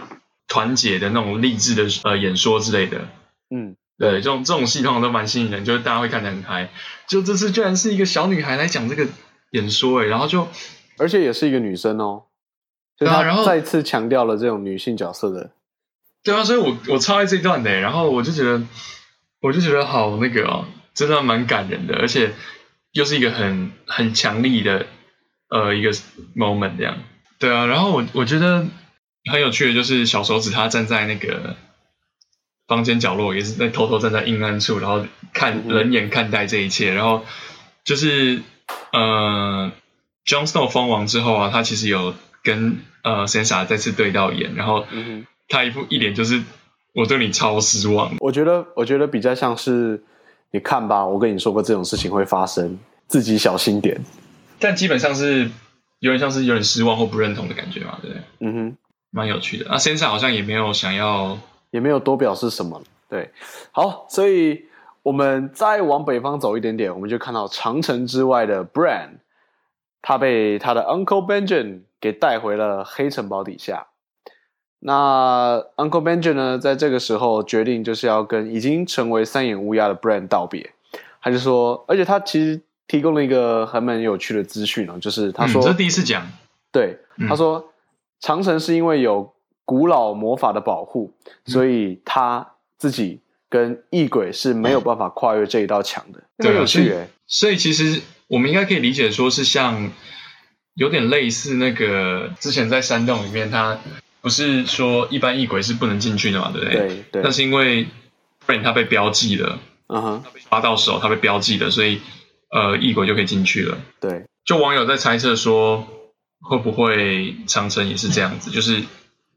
团结的那种励志的呃演说之类的。
嗯，
对，这种这种戏通常都蛮吸引人，就是大家会看得很嗨。就这次居然是一个小女孩来讲这个演说，哎，然后就
而且也是一个女生哦。对啊，然后再次强调了这种女性角色的。
对啊，所以我我超爱这一段的，然后我就觉得我就觉得好那个哦。真的蛮感人的，而且又是一个很很强力的呃一个 moment 这样。对啊，然后我我觉得很有趣的就是小手指他站在那个房间角落，也是在偷偷站在阴暗处，然后看冷眼看待这一切。然后就是呃，Jon Snow 封王之后啊，他其实有跟呃 Sansa 再次对到眼，然后他一副一脸就是我对你超失望。
我觉得我觉得比较像是。你看吧，我跟你说过这种事情会发生，自己小心点。
但基本上是有点像是有点失望或不认同的感觉嘛，对不对？
嗯哼，
蛮有趣的。那 Sansa 好像也没有想要，
也没有多表示什么。对，好，所以我们再往北方走一点点，我们就看到长城之外的 Bran，他被他的 Uncle Benjamin 给带回了黑城堡底下。那 Uncle Benjen 呢，在这个时候决定就是要跟已经成为三眼乌鸦的 Brand 道别。他就说，而且他其实提供了一个还蛮有趣的资讯哦，就是他说，
嗯、这是第一次讲，
对，他说、嗯、长城是因为有古老魔法的保护，所以他自己跟异鬼是没有办法跨越这一道墙的。
对，
有趣诶。
所以其实我们应该可以理解说是像有点类似那个之前在山洞里面他。不是说一般异鬼是不能进去的嘛，对不对？
对对。
那是因为 Bran 他被标记了，
嗯哼，
他被抓到手，他被标记了，所以呃，异鬼就可以进去了。
对。
就网友在猜测说，会不会长城也是这样子？就是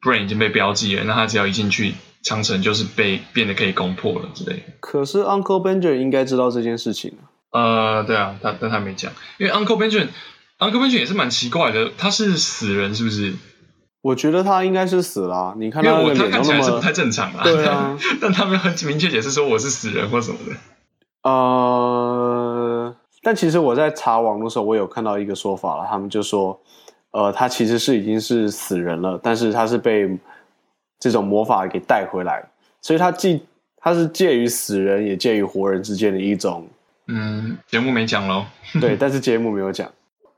Bran 已经被标记了，那他只要一进去，长城就是被变得可以攻破了之类的。
可是 Uncle Benjamin 应该知道这件事情。
呃，对啊，他但他没讲，因为 Uncle Benjamin，Uncle Benjamin 也是蛮奇怪的，他是死人是不是？
我觉得他应该是死了啊。你看他那个脸
他看起来是不太正常啊。
对啊，
但他们很明确解释说我是死人或什么的。
呃，但其实我在查网络的时候，我有看到一个说法了，他们就说，呃，他其实是已经是死人了，但是他是被这种魔法给带回来，所以他既他是介于死人也介于活人之间的一种。
嗯，节目没讲喽。
对，但是节目没有讲。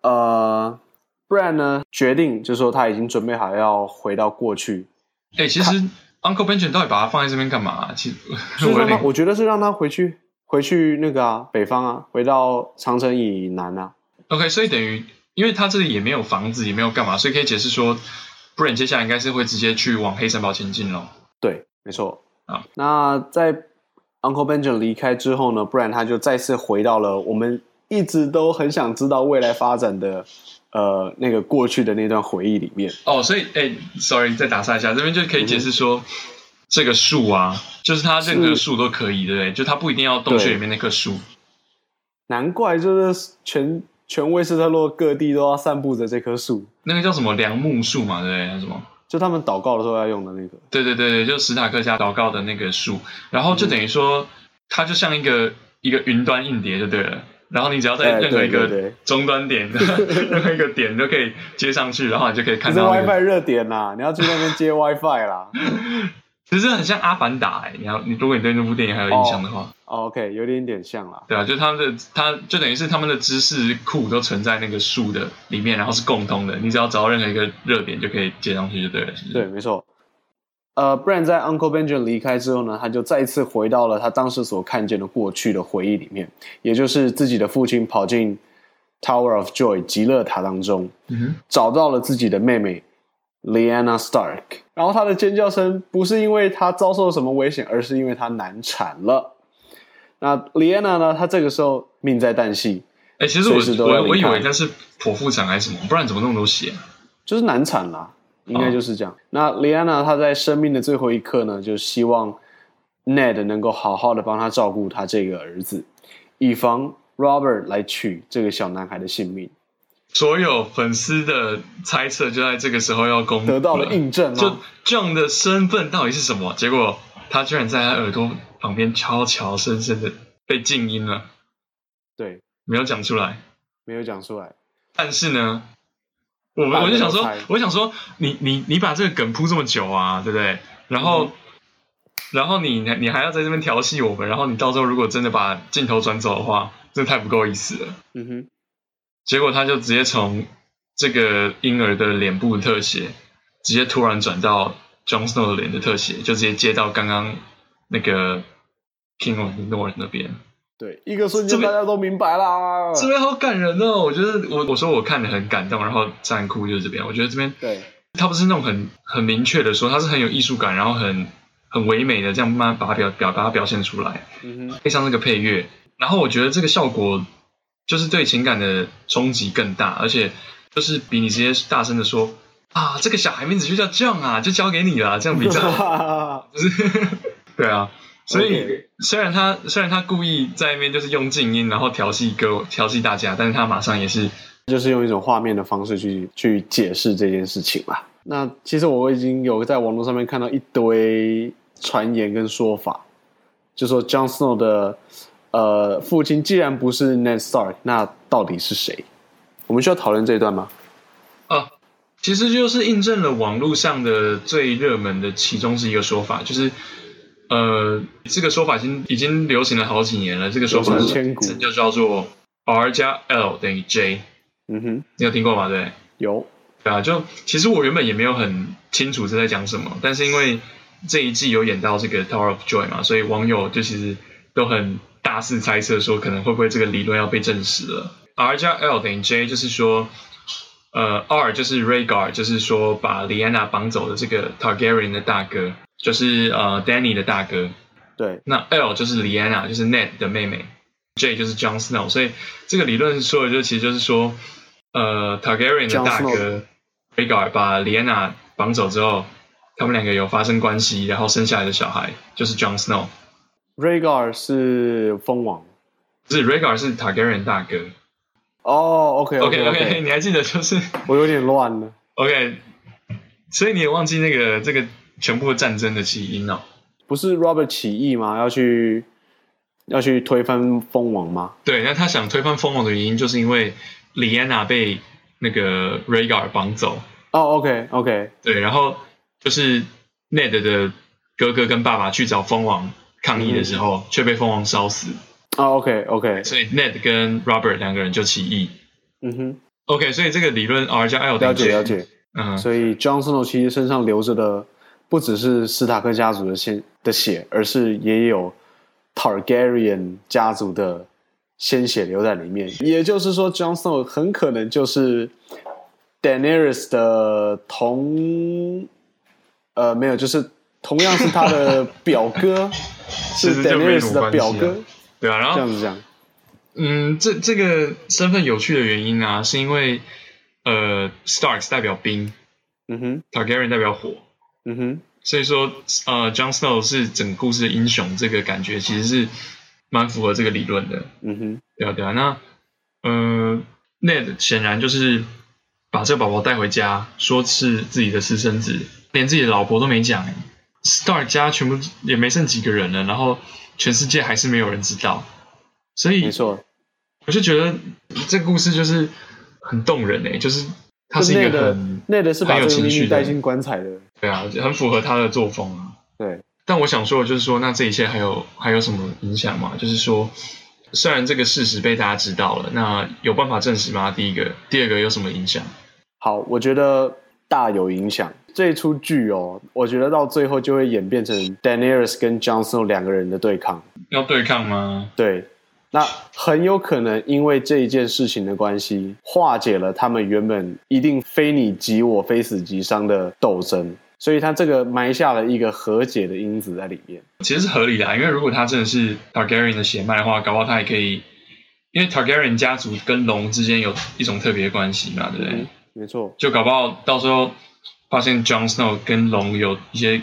呃，Bran 呢决定就是说他已经准备好要回到过去。
哎、欸，其实 Uncle Benjamin 到底把他放在这边干嘛、啊？其
实我，我觉得是让他回去，回去那个啊，北方啊，回到长城以南啊。
OK，所以等于，因为他这里也没有房子，也没有干嘛，所以可以解释说，Bran 接下来应该是会直接去往黑城堡前进喽。
对，没错。
啊，
那在。Uncle Benjamin 离开之后呢，Bran 他就再次回到了我们一直都很想知道未来发展的呃那个过去的那段回忆里面。
哦，所以哎、欸，sorry，再打岔一下，这边就可以解释说，嗯、这个树啊，就是它任何树都可以，对不对？就它不一定要洞穴里面那棵树。
难怪就是全全威斯特洛各地都要散布着这棵树。
那个叫什么梁木树嘛，对不对？什么？
就他们祷告的时候要用的那个，
对对对，就史塔克家祷告的那个树，然后就等于说，它就像一个一个云端硬碟就对了，然后你只要在任何一个终端点，任何一个点都可以接上去，然后你就可以看到、那个。
WiFi 热点呐、啊，你要去那边接 WiFi 啦。
其实很像阿凡达哎、欸，你要你如果你对那部电影还有印象的话。Oh.
OK，有点点像啦。
对啊，就他们的，他就等于是他们的知识库都存在那个树的里面，然后是共通的。你只要找到任何一个热点，就可以接上去就对了。是是？
对，没错。呃，Bran 在 Uncle Benjamin 离开之后呢，他就再一次回到了他当时所看见的过去的回忆里面，也就是自己的父亲跑进 Tower of Joy 极乐塔当中，嗯，找到了自己的妹妹 Lyanna Stark。然后他的尖叫声不是因为他遭受了什么危险，而是因为他难产了。那 Lyanna 呢？她这个时候命在旦夕。
哎、欸，其实我我我以为她是剖腹产还是什么，不然怎么那么多血？
就是难产啦，应该就是这样。哦、那 Lyanna 她在生命的最后一刻呢，就希望 Ned 能够好好的帮她照顾她这个儿子，以防 Robert 来取这个小男孩的性命。
所有粉丝的猜测就在这个时候要公布
得到了印证。
就 Jon 的身份到底是什么？结果他居然在他耳朵。旁边悄悄声声的被静音了，
对，
没有讲出来，
没有讲出来。
但是呢，我们我就想说，我想说，你你你把这个梗铺这么久啊，对不对？然后，嗯、然后你你还要在这边调戏我们，然后你到时候如果真的把镜头转走的话，这太不够意思了。嗯哼。结果他就直接从这个婴儿的脸部特写，直接突然转到 Jon Snow 的脸的特写，就直接接到刚刚那个。King of the North 那边，
对，一个瞬间大家都明白啦。
这边好感人哦，我觉得我我说我看的很感动，然后战哭就是这边。我觉得这边
对，
他不是那种很很明确的说，他是很有艺术感，然后很很唯美的这样慢慢把它表表把它表现出来。嗯哼，配上那个配乐，然后我觉得这个效果就是对情感的冲击更大，而且就是比你直接大声的说啊，这个小孩名字就叫 Jon 啊，就交给你了，这样比较 就是 对啊。所以虽然他虽然他故意在那边就是用静音，然后调戏歌调戏大家，但是他马上也是
就是用一种画面的方式去去解释这件事情吧。那其实我已经有在网络上面看到一堆传言跟说法，就说 Jon Snow 的呃父亲既然不是 Ned Stark，那到底是谁？我们需要讨论这一段吗？
啊，其实就是印证了网络上的最热门的其中是一个说法，就是。呃，这个说法已经已经流行了好几年了。这个说法是就叫做 R 加 L 等于 J。嗯哼，你有听过吗？对，
有。
对啊，就其实我原本也没有很清楚是在讲什么，但是因为这一季有演到这个 Tower of Joy 嘛，所以网友就其实都很大肆猜测说，可能会不会这个理论要被证实了。R 加 L 等于 J，就是说，呃，R 就是 Rhaegar，就是说把 Lyanna 绑走的这个 Targaryen 的大哥。就是呃，Danny 的大哥，
对，
那 L 就是 Lyanna，就是 Ned 的妹妹，J 就是 Jon Snow，所以这个理论说的就其实就是说，呃 Targaryen 的大哥 Rhaegar 把 Lyanna 绑走之后，他们两个有发生关系，然后生下来的小孩就是 Jon Snow。
Rhaegar 是蜂王，
不是 Rhaegar 是 Targaryen 大哥。
哦、oh,，OK
OK OK OK，你还记得就是
我有点乱了。
OK，所以你也忘记那个这个全部的战争的起因了、哦？
不是 Robert 起义吗？要去要去推翻蜂王吗？
对，那他想推翻蜂王的原因，就是因为 Lyanna 被那个 Rhaegar 绑走。
哦、oh,，OK OK，
对，然后就是 Ned 的哥哥跟爸爸去找蜂王抗议的时候，嗯、却被蜂王烧死。
哦、oh,，OK OK，
所以 Ned 跟 Robert 两个人就起义。
嗯哼
，OK，所以这个理论 R 加 L
了解了解。
嗯，
所以 Jon Snow 其实身上留着的不只是斯塔克家族的血的血，而是也有 Targaryen 家族的鲜血留在里面。也就是说，Jon Snow 很可能就是 Daenerys 的同，呃，没有，就是同样是他的 表哥，是 Daenerys 的表哥。
对啊，然后
这样子讲，
嗯，这这个身份有趣的原因啊，是因为呃，Starks 代表冰，
嗯哼
，Targaryen 代表火，
嗯哼，
所以说呃，John Snow 是整个故事的英雄，这个感觉其实是蛮符合这个理论的，
嗯哼，
对啊对啊，那呃，Ned 显然就是把这个宝宝带回家，说是自己的私生子，连自己的老婆都没讲，Stark 家全部也没剩几个人了，然后。全世界还是没有人知道，所以
没错，
我就觉得这个故事就是很动人诶，就是他是一个很
那的是把
有情绪
带进棺材的，
对啊，很符合他的作风啊。
对，
但我想说的就是说，那这一切还有还有什么影响吗？就是说，虽然这个事实被大家知道了，那有办法证实吗？第一个，第二个有什么影响？
好，我觉得大有影响。这一出剧哦，我觉得到最后就会演变成 Daenerys 跟 Jon Snow 两个人的对抗。
要对抗吗？
对，那很有可能因为这一件事情的关系，化解了他们原本一定非你即我、非死即伤的斗争，所以他这个埋下了一个和解的因子在里面。
其实是合理的啊，因为如果他真的是 Targaryen 的血脉的话，搞不好他也可以，因为 Targaryen 家族跟龙之间有一种特别关系嘛，对不对？
嗯，没错，
就搞不好到时候。发现 Jon Snow 跟龙有一些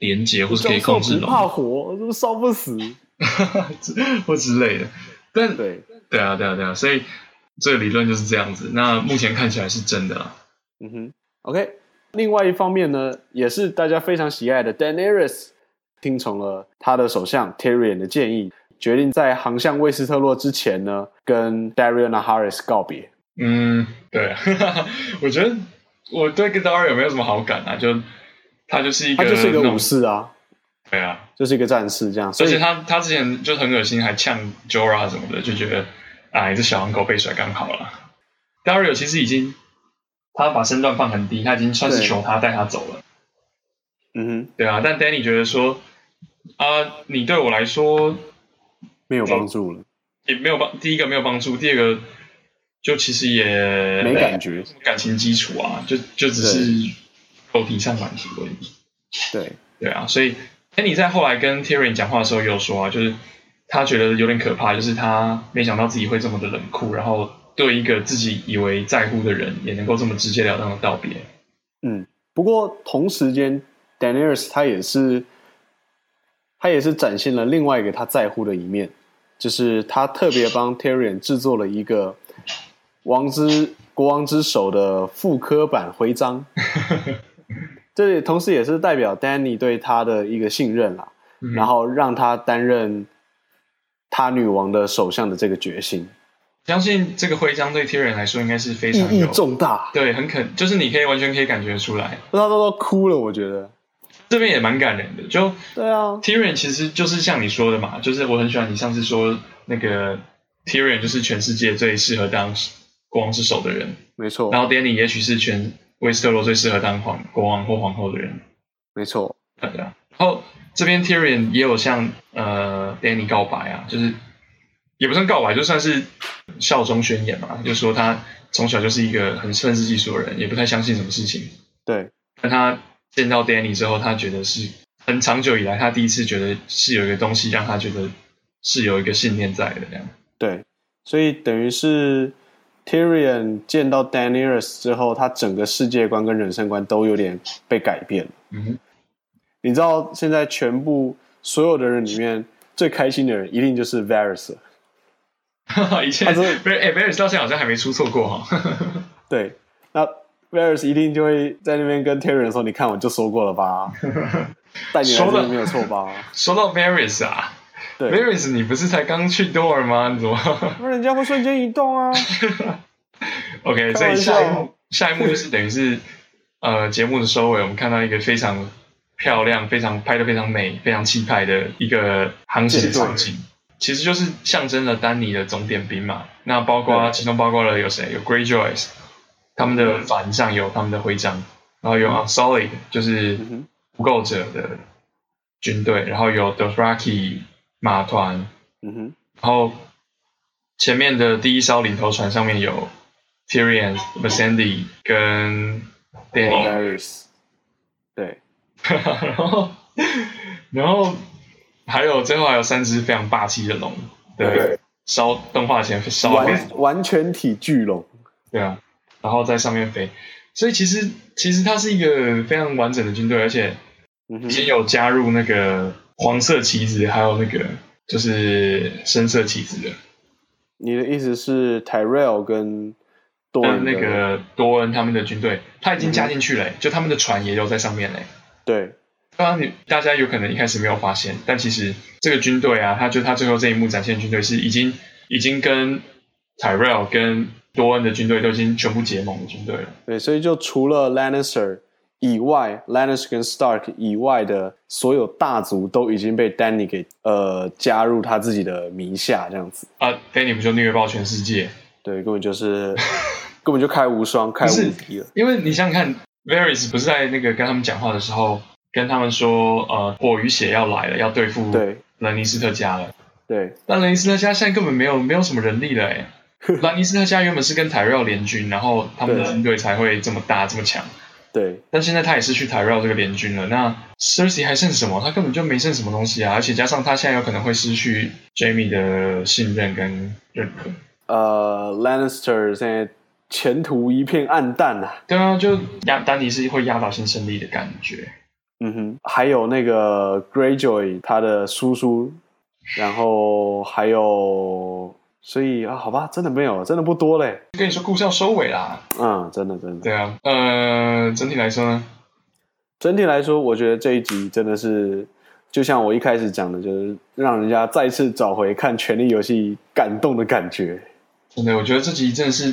连结，或是可以控制龙。
怕火，烧不死？
或之类的。但
对
对啊，对啊，对啊，所以这个理论就是这样子。那目前看起来是真的啦。
嗯哼，OK。另外一方面呢，也是大家非常喜爱的 Daenerys 听从了他的首相 Tyrion 的建议，决定在航向威斯特洛之前呢，跟 Daario Naharis 告别。
嗯，对，我觉得。我对 Daario 有没有什么好感啊？就他就是一个，
他就是一个武士啊，
对啊，
就是一个战士这样。所以
而且他他之前就很恶心，还呛 Jorah 什么的，就觉得啊，你这小黄狗被甩刚好了。Daario 其实已经他把身段放很低，他已经算是求他带他走了。
嗯哼，
对啊，但 Danny 觉得说啊，你对我来说
没有帮助了，
也没有帮，第一个没有帮助，第二个。就其实也
没感觉，
感情基础啊，就就只是肉体上满足而已。
对
对啊，所以哎，你在后来跟 Tyrion 讲话的时候，也有说啊，就是他觉得有点可怕，就是他没想到自己会这么的冷酷，然后对一个自己以为在乎的人，也能够这么直截了当的道别。
嗯，不过同时间 d a n i e l s 他也是他也是展现了另外一个他在乎的一面，就是他特别帮 Tyrion 制作了一个。王之国王之手的复刻版徽章，这里同时也是代表 Danny 对他的一个信任啦，嗯、然后让他担任他女王的首相的这个决心。
相信这个徽章对 Tyrion 来说应该是非常
意义重大，
对，很肯，就是你可以完全可以感觉出来，
他都都哭了，我觉得
这边也蛮感人的。就
对啊
，Tyrion 其实就是像你说的嘛，就是我很喜欢你上次说那个 Tyrion 就是全世界最适合当。国王之首的人，
没错。
然后 Danny 也许是全威斯特洛最适合当皇国王或皇后的人，
没错。
对啊。然后这边 Tyrion 也有向呃 Danny 告白啊，就是也不算告白，就算是效忠宣言嘛，就说他从小就是一个很愤世嫉俗的人，也不太相信什么事情。
对。
但他见到 Danny 之后，他觉得是很长久以来他第一次觉得是有一个东西让他觉得是有一个信念在的这样。
对，所以等于是。Tyrion 见到 Daenerys 之后，他整个世界观跟人生观都有点被改变。
嗯哼，
你知道现在全部所有的人里面最开心的人，一定就是 Varys。
哈哈，以前 Varys 到现在好像还没出错过哈。
对，那 Varys 一定就会在那边跟 Tyrion 说：“你看，我就说过了吧，带你来这没有错吧？”
说到 Varys 啊。对 Varys 你不是才刚去多尔吗？你怎么？
那人家会瞬间移动啊。
OK，所以下一幕，下一幕就是等于是呃节目的收尾，我们看到一个非常漂亮、非常拍的非常美、非常气派的一个航行场景，其实就是象征了丹尼的总点兵嘛。那包括其中包括了有谁？有 Greyjoy，他们的帆上有他们的徽章，然后有 Unsullied，就是不够者的军队，然后有 Dothraki。马团，
嗯哼，
然后前面的第一艘领头船上面有 Tyrion、Missandei 跟
Daenerys，对，
然后然后还有最后还有三只非常霸气的龙，对，烧动画前烧
完完全体巨龙，
对啊，然后在上面飞，所以其实其实它是一个非常完整的军队，而且已经有加入那个。黄色旗子，还有那个就是深色旗子的。
你的意思是 Tyrell 跟多恩
那个多恩他们的军队，他已经加进去了，嗯、就他们的船也有在上面嘞。
对，
刚刚你大家有可能一开始没有发现，但其实这个军队啊，他就他最后这一幕展现的军队是已经已经跟 Tyrell 跟多恩的军队都已经全部结盟的军队了。
对，所以就除了 Lannister。以外，Lannister 跟 Stark 以外的所有大族都已经被 Danny 给呃加入他自己的名下，这样子
啊，Danny 不就虐爆全世界？
对，根本就是根本就开无双，开无敌了。
因为你想想看，Varys 不是在那个跟他们讲话的时候，跟他们说呃火与血要来了，要对付对兰尼斯特家了。
对，
但兰尼斯特家现在根本没有没有什么人力了哎。兰尼斯特家原本是跟 Tyrell 联军，然后他们的军队才会这么大这么强。
对，
但现在他也是去 Tyrell 这个联军了。那 Cersei 还剩什么？他根本就没剩什么东西啊！而且加上他现在有可能会失去 Jaime 的信任跟认可。
呃，Lannister 现在前途一片暗淡啊。
对啊，就压丹尼是会压倒性胜利的感觉。
嗯哼，还有那个 Greyjoy 他的叔叔，然后还有。所以啊，好吧，真的没有，真的不多嘞。
跟你说，故事要收尾啦。
嗯，真的，真的。
对啊，呃，整体来说呢，
整体来说，我觉得这一集真的是，就像我一开始讲的，就是让人家再次找回看《权力游戏》感动的感觉。
真的，我觉得这集真的是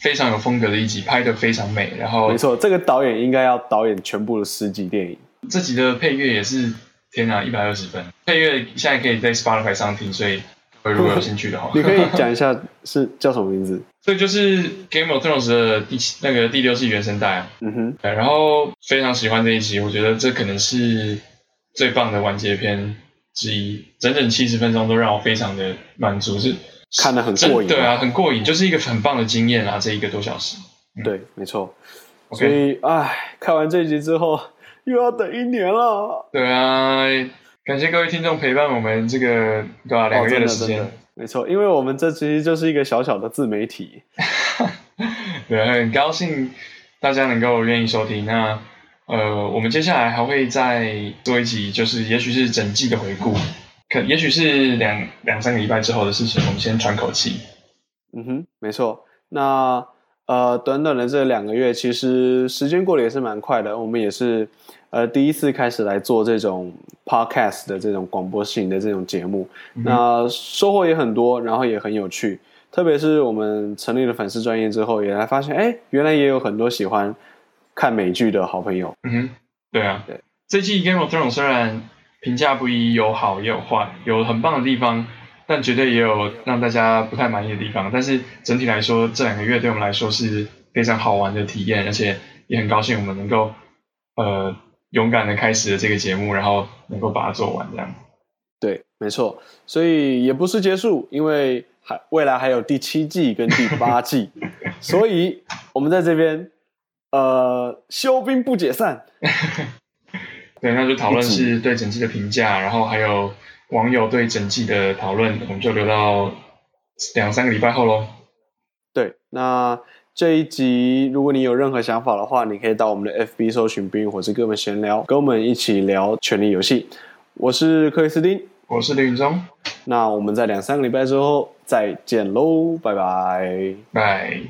非常有风格的一集，拍的非常美。然后，
没错，这个导演应该要导演全部的十集电影。
这集的配乐也是天哪，一百二十分。配乐现在可以在 Spotify 上听，所以。如果有兴趣的话，
你可以讲一下是叫什么名字？
这就是 Game of Thrones 的第七那个第六季原声带啊。
嗯哼，
对，然后非常喜欢这一集，我觉得这可能是最棒的完结篇之一，整整七十分钟都让我非常的满足，是
看得很过瘾。
对啊，很过瘾，就是一个很棒的经验啊，这一个多小时。
嗯、对，没错。所以，哎，看完这一集之后，又要等一年了。
对啊。感谢各位听众陪伴我们这个对吧？两个月的时间，哦，
没错，因为我们这其实就是一个小小的自媒体，
对，很高兴大家能够愿意收听。那呃，我们接下来还会再做一集，就是也许是整季的回顾，可也许是两两三个礼拜之后的事情，我们先喘口气。
嗯哼，没错。那呃，短短的这两个月，其实时间过得也是蛮快的，我们也是。呃，第一次开始来做这种 podcast 的这种广播性的这种节目，嗯、那收获也很多，然后也很有趣。特别是我们成立了粉丝专业之后，也来发现，哎，原来也有很多喜欢看美剧的好朋友。
嗯哼，对啊，对。这季 Game of Thrones 虽然评价不一，有好也有坏，有很棒的地方，但绝对也有让大家不太满意的地方。但是整体来说，这两个月对我们来说是非常好玩的体验，而且也很高兴我们能够呃。勇敢的开始了这个节目，然后能够把它做完，这样。
对，没错，所以也不是结束，因为还未来还有第七季跟第八季，所以我们在这边呃休兵不解散。
对，那就讨论是对整季的评价，然后还有网友对整季的讨论，我们就留到两三个礼拜后喽。
对，那这一集如果你有任何想法的话，你可以到我们的 FB 搜寻“冰与火之歌”们闲聊，跟我们一起聊《权力游戏》。我是克里斯汀，
我是林中。
那我们在两三个礼拜之后再见喽，拜拜，
拜。